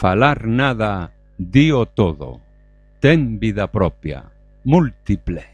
falar nada, dío todo. Ten vida propia, múltiples.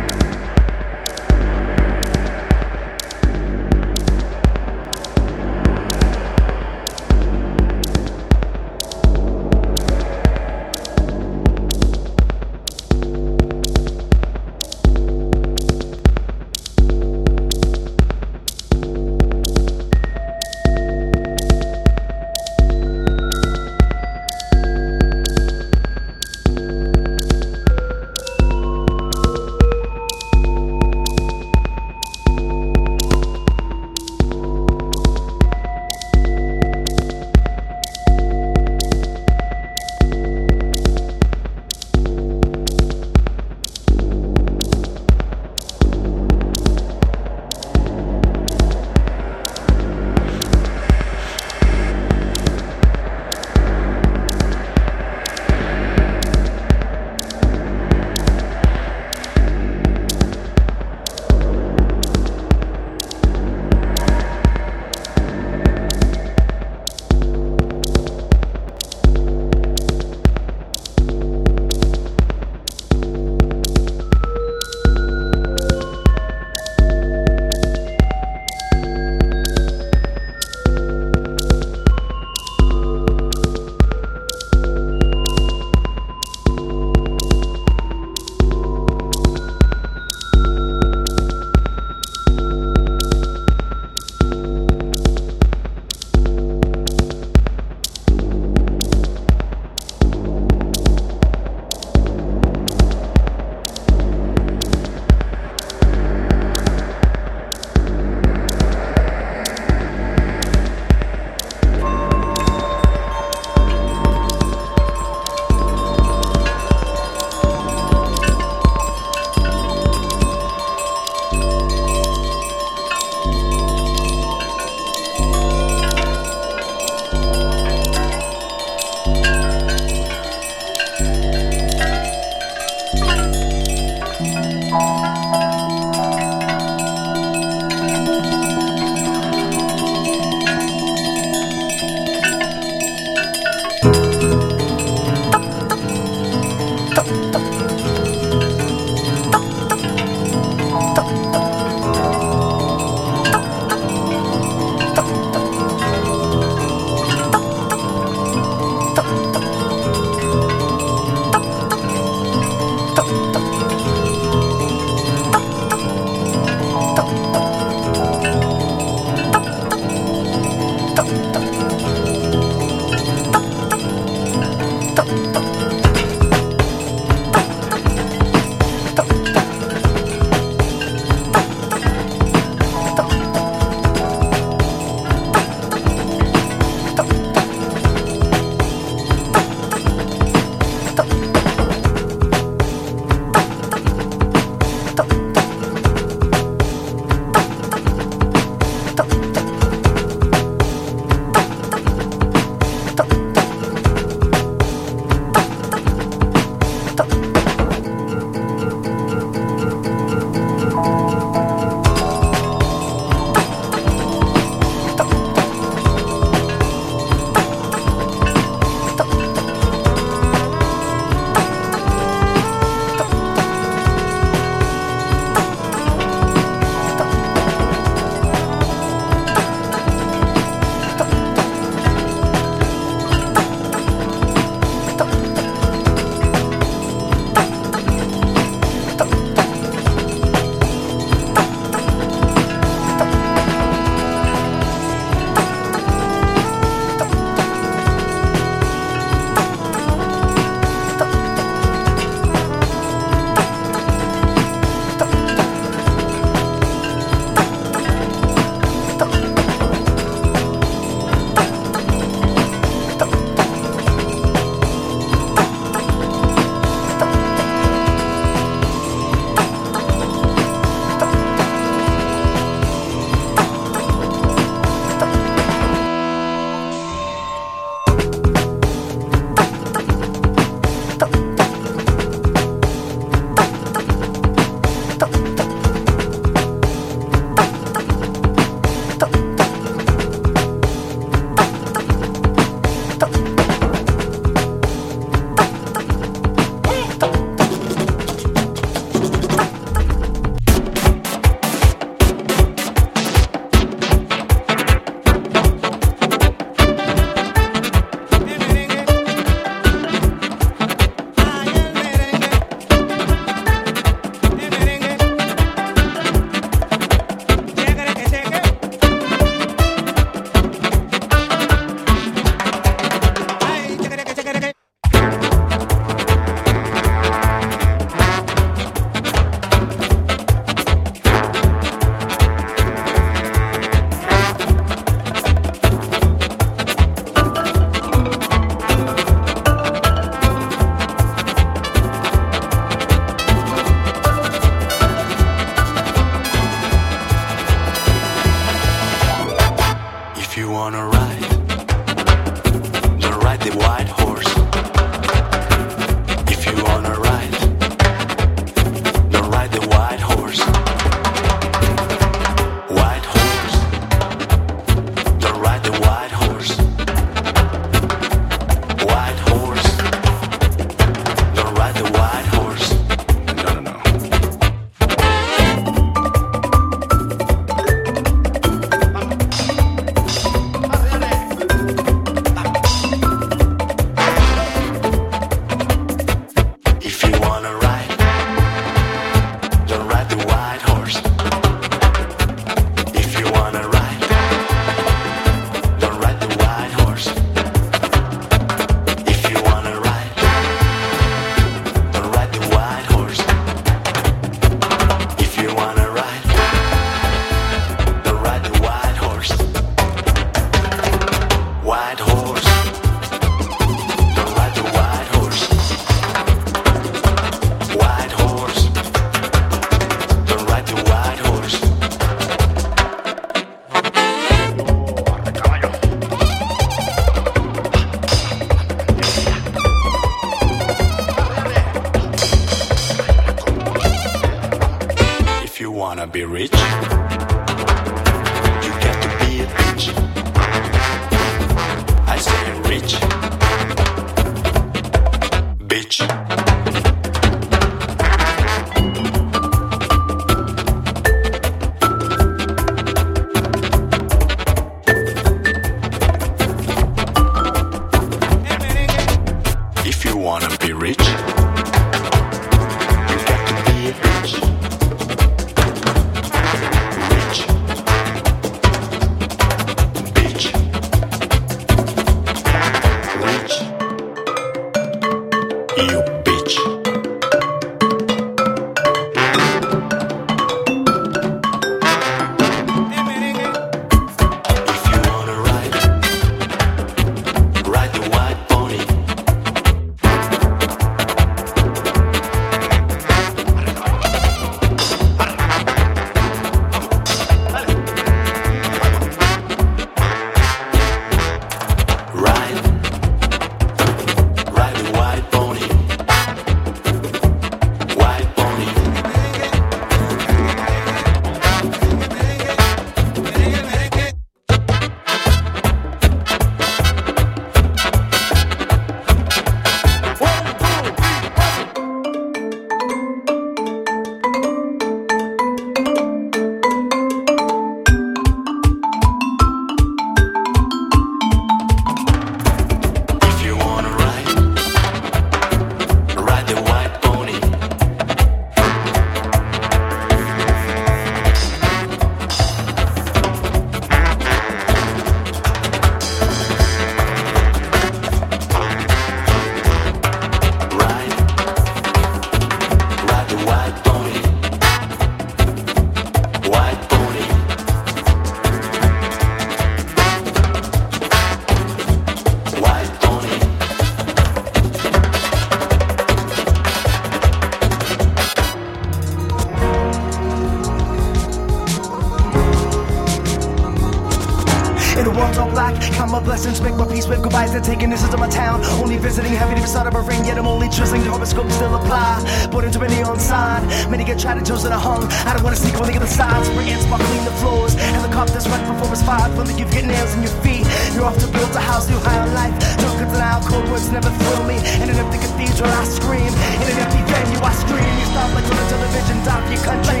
Many get tried and chosen and hung. I don't wanna sneak, get the signs. Spray and spark clean the floors. Helicopters right performance five. From the you get nails in your feet. You're off to build a house, new high on life. Good denial, cold words never thrill me. In an empty cathedral, I scream. In an empty venue, I scream. You stop like on the television, down your country.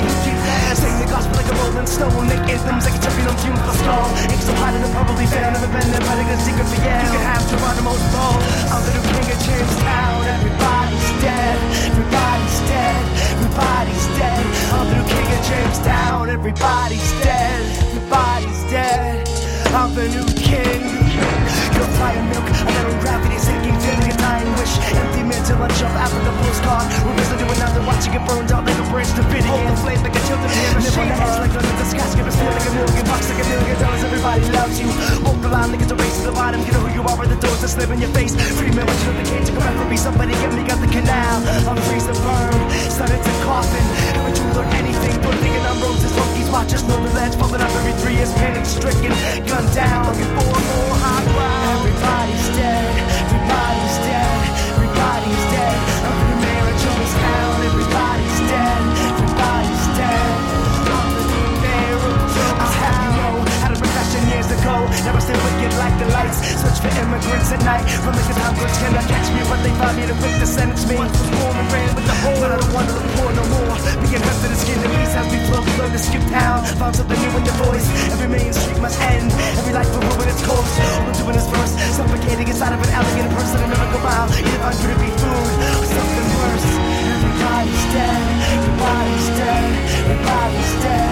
Sing the gospel like a rolling stone. Make anthems like a champion on for skull. Ink so hot it'll probably fail. Never been there, writing a secret for yeah. You can have Geronimo's ball. I'm the new king of Jamestown. Everybody's dead. Everybody's dead. Everybody's dead. I'm new king of Jamestown. Everybody's dead. Everybody's dead. I'm the new king. You're fire milk. I never gravity sinking, feeling a wish. Empty mantle, I jump out after the postcard. We're busy doing nothing, watching it burned out like a branch to fit Hold the flame like a children in a the edge like under the skyscrapers, feel like a million bucks, like a million dollars. Everybody loves you. Walk the line, like it's a race to the bottom. You know who you are, where the doors that slip in your face. Free man, but you know the cage. Come back for me, somebody get me, got the canal. I'm freeze and burn, started to coffin. Haven't you learned anything? Put thinking I'm roses, monkeys, watch us know the ledge. Falling up every three years, panic stricken. Gun down, looking for more ground. Everybody's dead, Never stay wicked like the lights. Search for immigrants at night. From the convicts cannot catch me, but they find me quick to sentence me. Once was born and ran with the whole, but I don't want to poor no more. Being hurt to the skin, the knees has me flow, learn to skip town. Found something new in your voice. Every main street must end. Every life will ruin its course. All I'm doing is verse, suffocating inside of an alligator person. Never go out. Either find you to be food or something worse. Everybody's dead. Everybody's dead. Everybody's dead.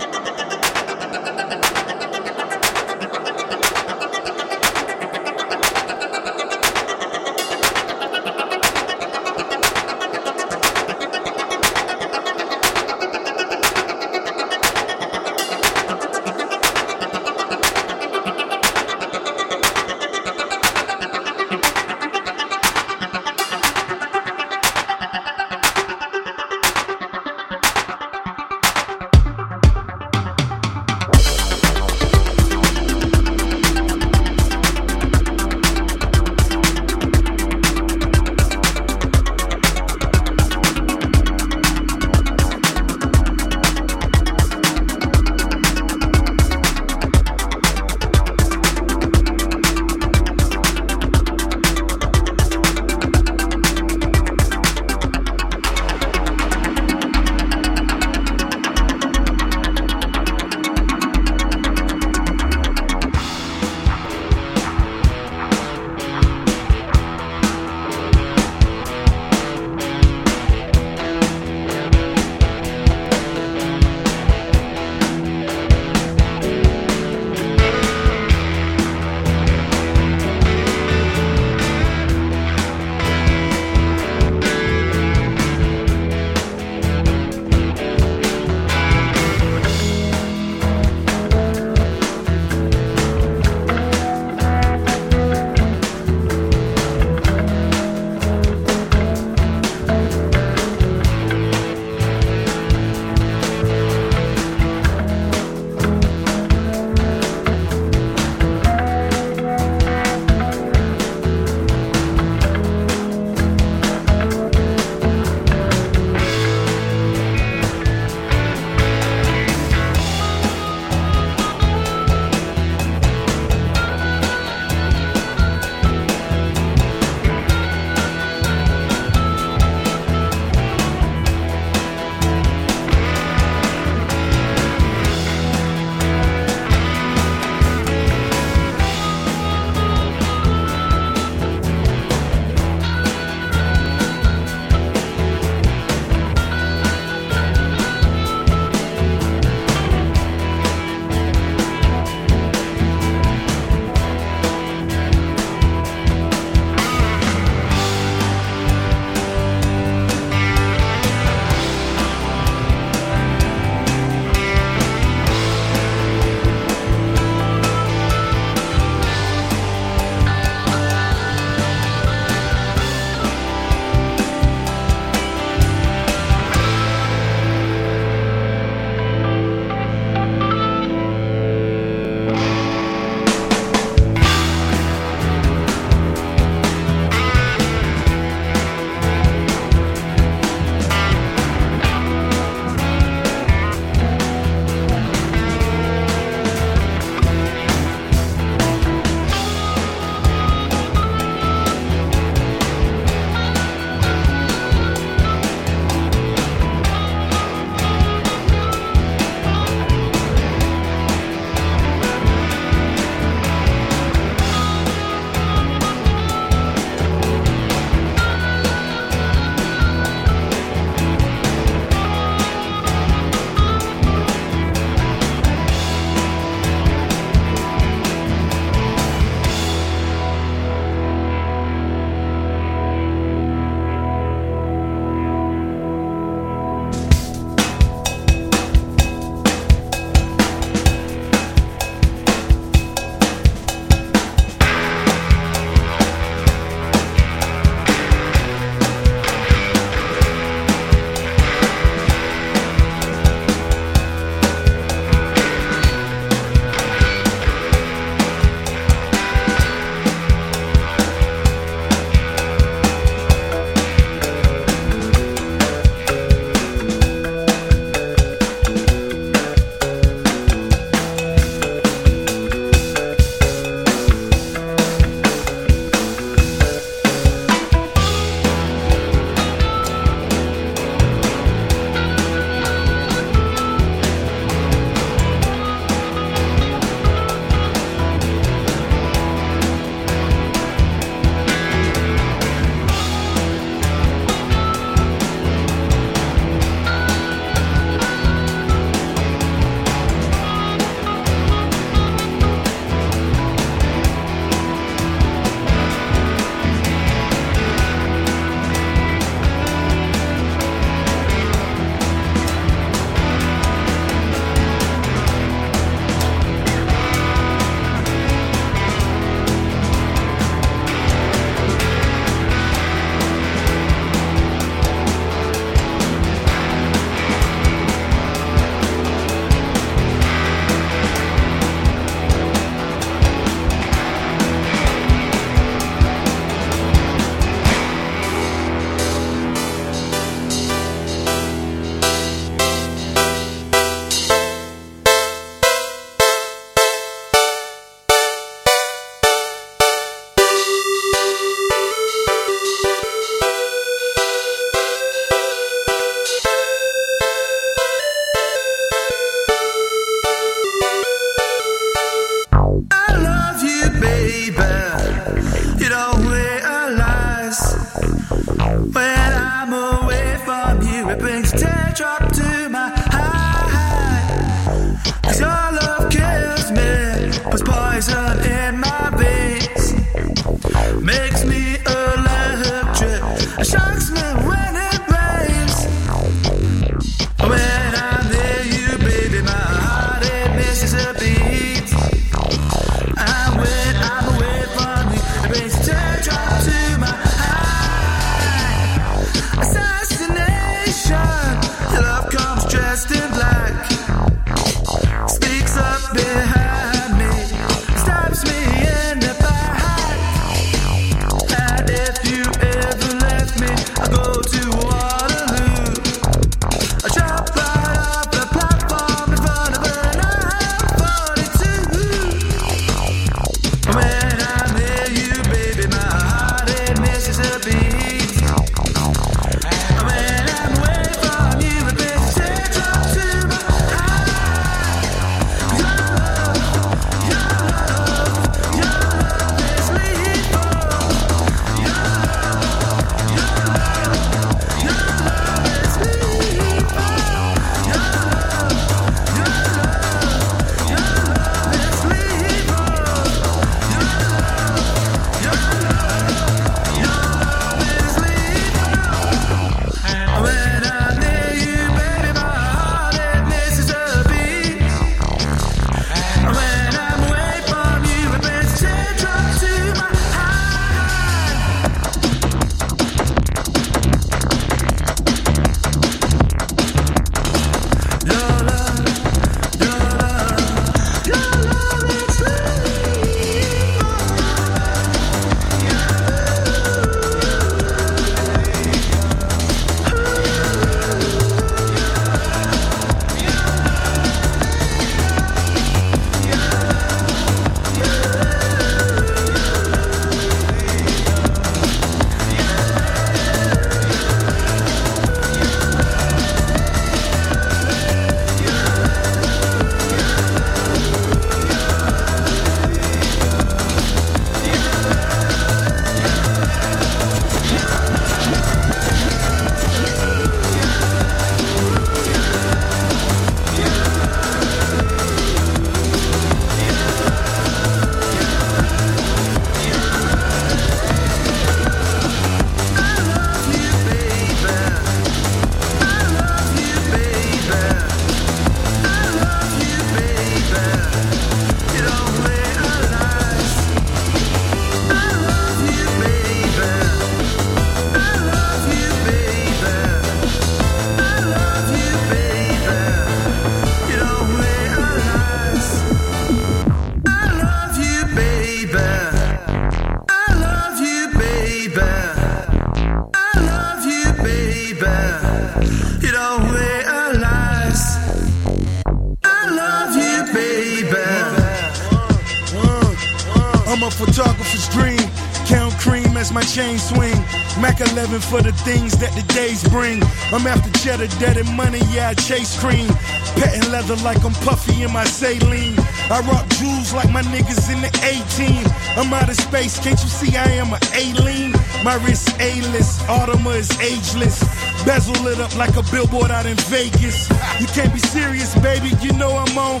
11 for the things that the days bring. I'm after cheddar, dead and money, yeah, I chase cream. Petting leather like I'm puffy in my saline. I rock jewels like my niggas in the 18. I'm out of space, can't you see I am a alien? My wrist A-list, Audema is ageless. Bezel lit up like a billboard out in Vegas. You can't be serious, baby, you know I'm on.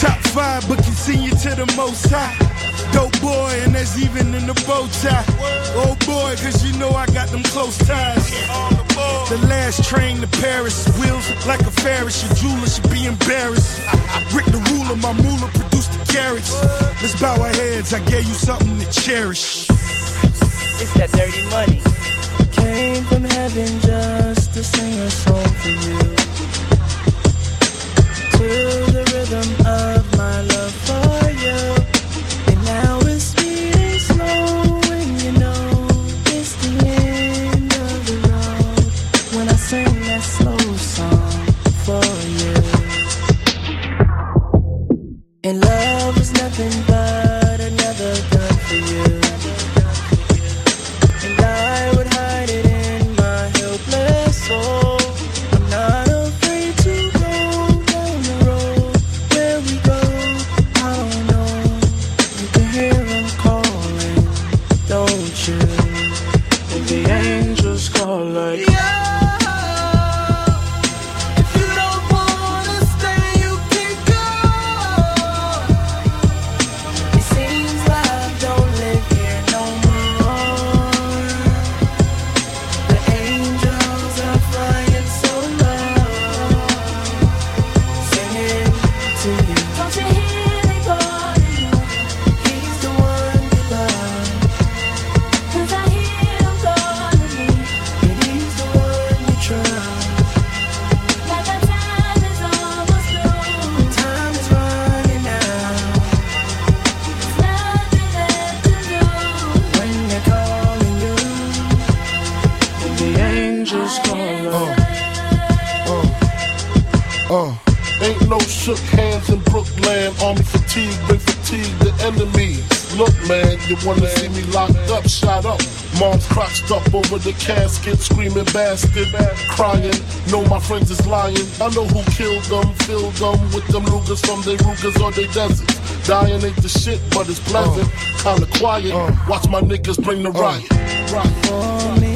Top five, but continue to the most high. Dope boy, and that's even in the bow tie. Oh boy, cause you know I got them close ties. The last train to Paris, wheels like a Ferris. Your jeweler should be embarrassed. Rick the ruler, my moolah produced the carrots. Let's bow our heads, I gave you something to cherish. It's that dirty money. Came from heaven just to sing a song for you. To the rhythm of my love for you. And love you wanna see me locked up, shot up. Mom's crotched up over the casket, screaming bastard, crying. Know my friends is lying. I know who killed them, filled them with them Rugers from their Rugers or they deserts. Dying ain't the shit, but it's pleasant. Kinda quiet. Uh, uh. Watch my niggas bring the uh. riot. riot.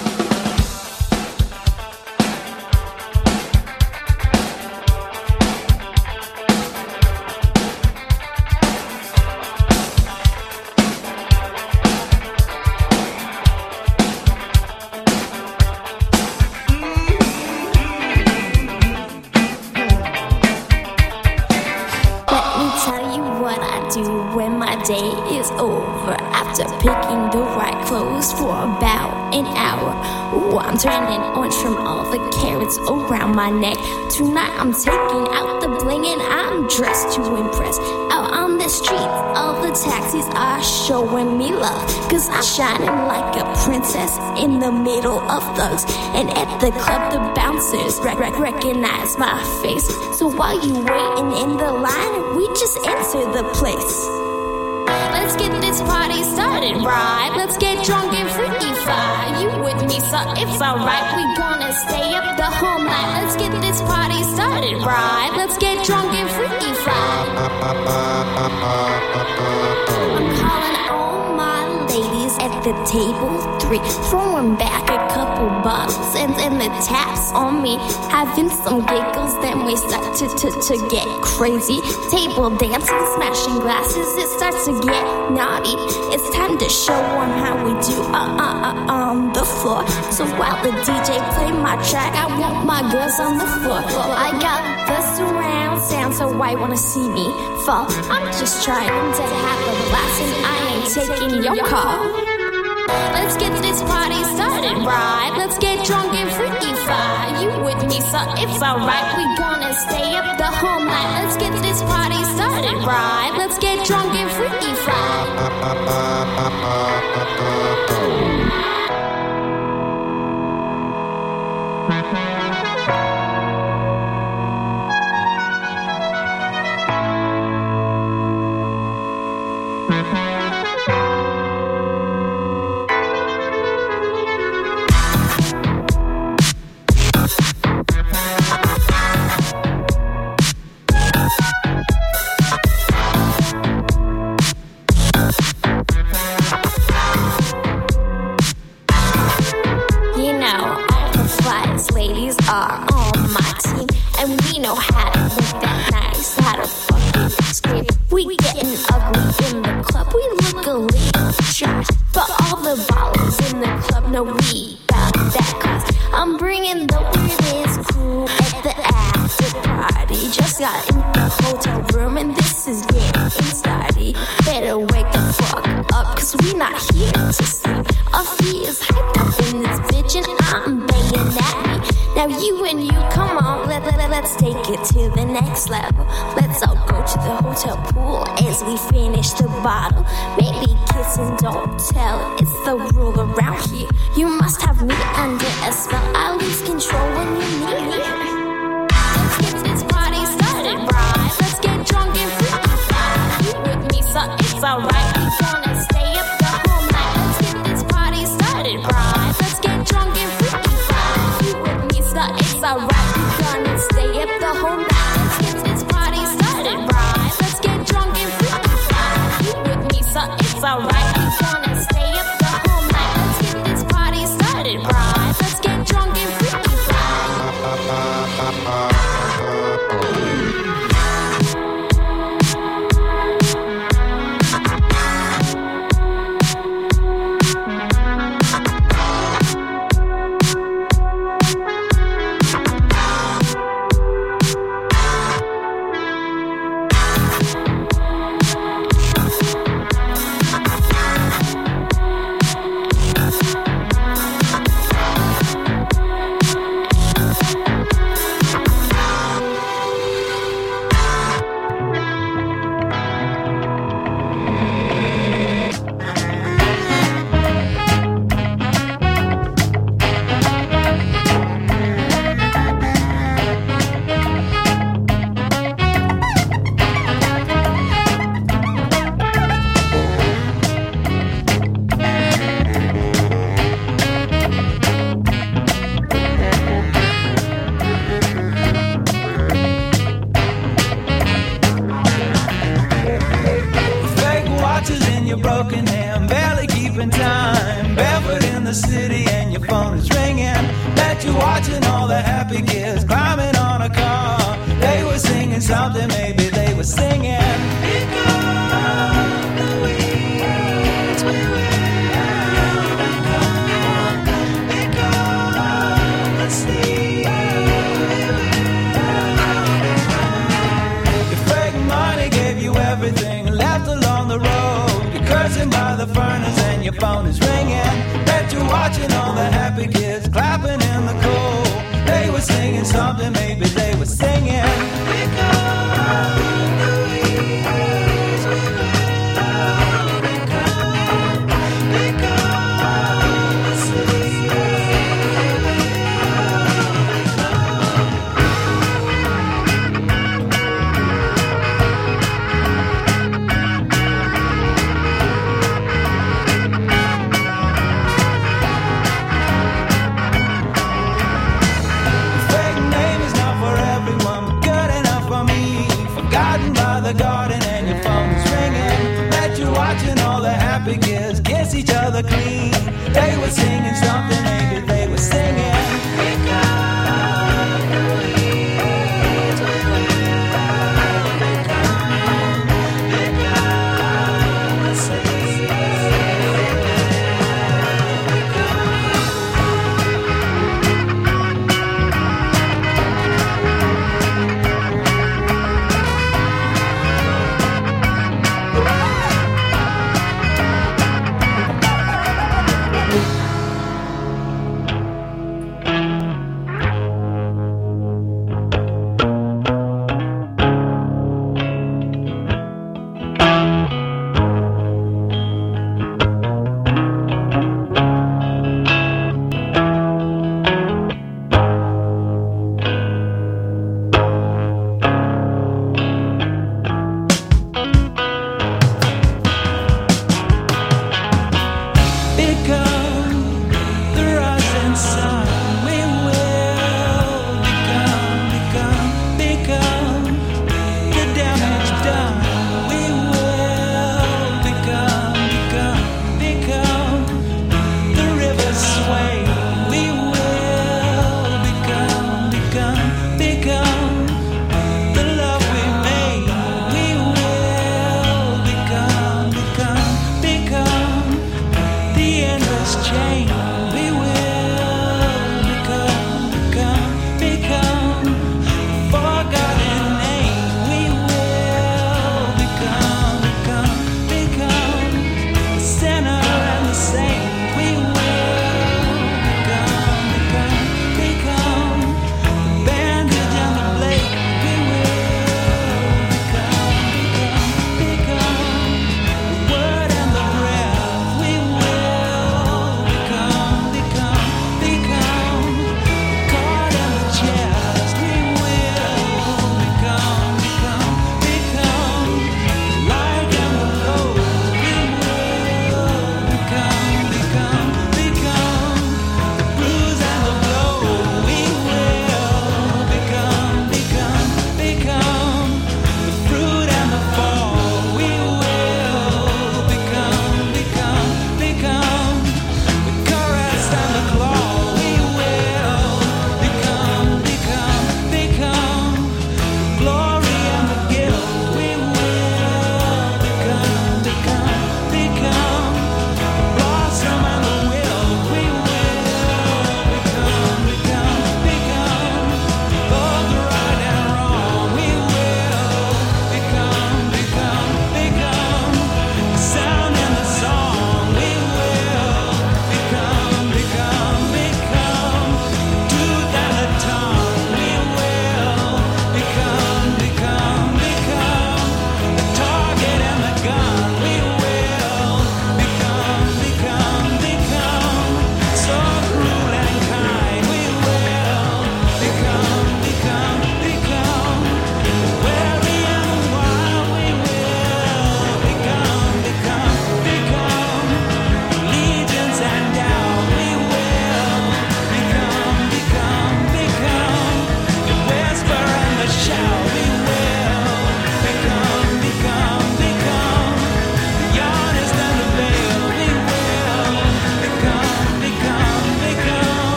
I'm turning orange from all the carrots around my neck. Tonight I'm taking out the bling and I'm dressed to impress. Out on the streets, all the taxis are showing me love. Cause I'm shining like a princess in the middle of thugs. And at the club, the bouncers rec- rec- recognize my face. So while you waiting in the line, we just enter the place. Let's get this party started, right? Let's get drunk and freaky fly. You with me, so it's alright. We gonna stay up the whole night. Let's get this party started, right? Let's get drunk and freaky fly. The table three, throwing back a couple bottles and then the taps on me, having some giggles. Then we start to, to, to get crazy. Table dancing, smashing glasses, it starts to get naughty. It's time to show show 'em how we do uh, uh, uh, on the floor. So while the DJ play my track, I want my girls on the floor. I got the surround sound, so why wanna see me fall? I'm just trying to have a blast, and I ain't taking your call. Let's get this party started, right? Let's get drunk and freaky fly. You with me, so it's alright. We gonna stay up the whole night. Let's get this party started, right? Let's get drunk and freaky fly. All the ballers in the club know we got that class. I'm bringing the weirdest crew at the after party. Just got in the hotel room and this is getting started. Better wake the fuck up, cause we not here to sleep. Our feet is hyped up in this bitch and I'm. Now you and you, come on, let, let, let's take it to the next level. Let's all go to the hotel pool as we finish the bottle. Maybe kiss and don't tell, it's the rule around here. You must have me under a spell, I lose control when you need me. Let's get this party started, right? Let's get drunk and with me, so it's alright. Alright.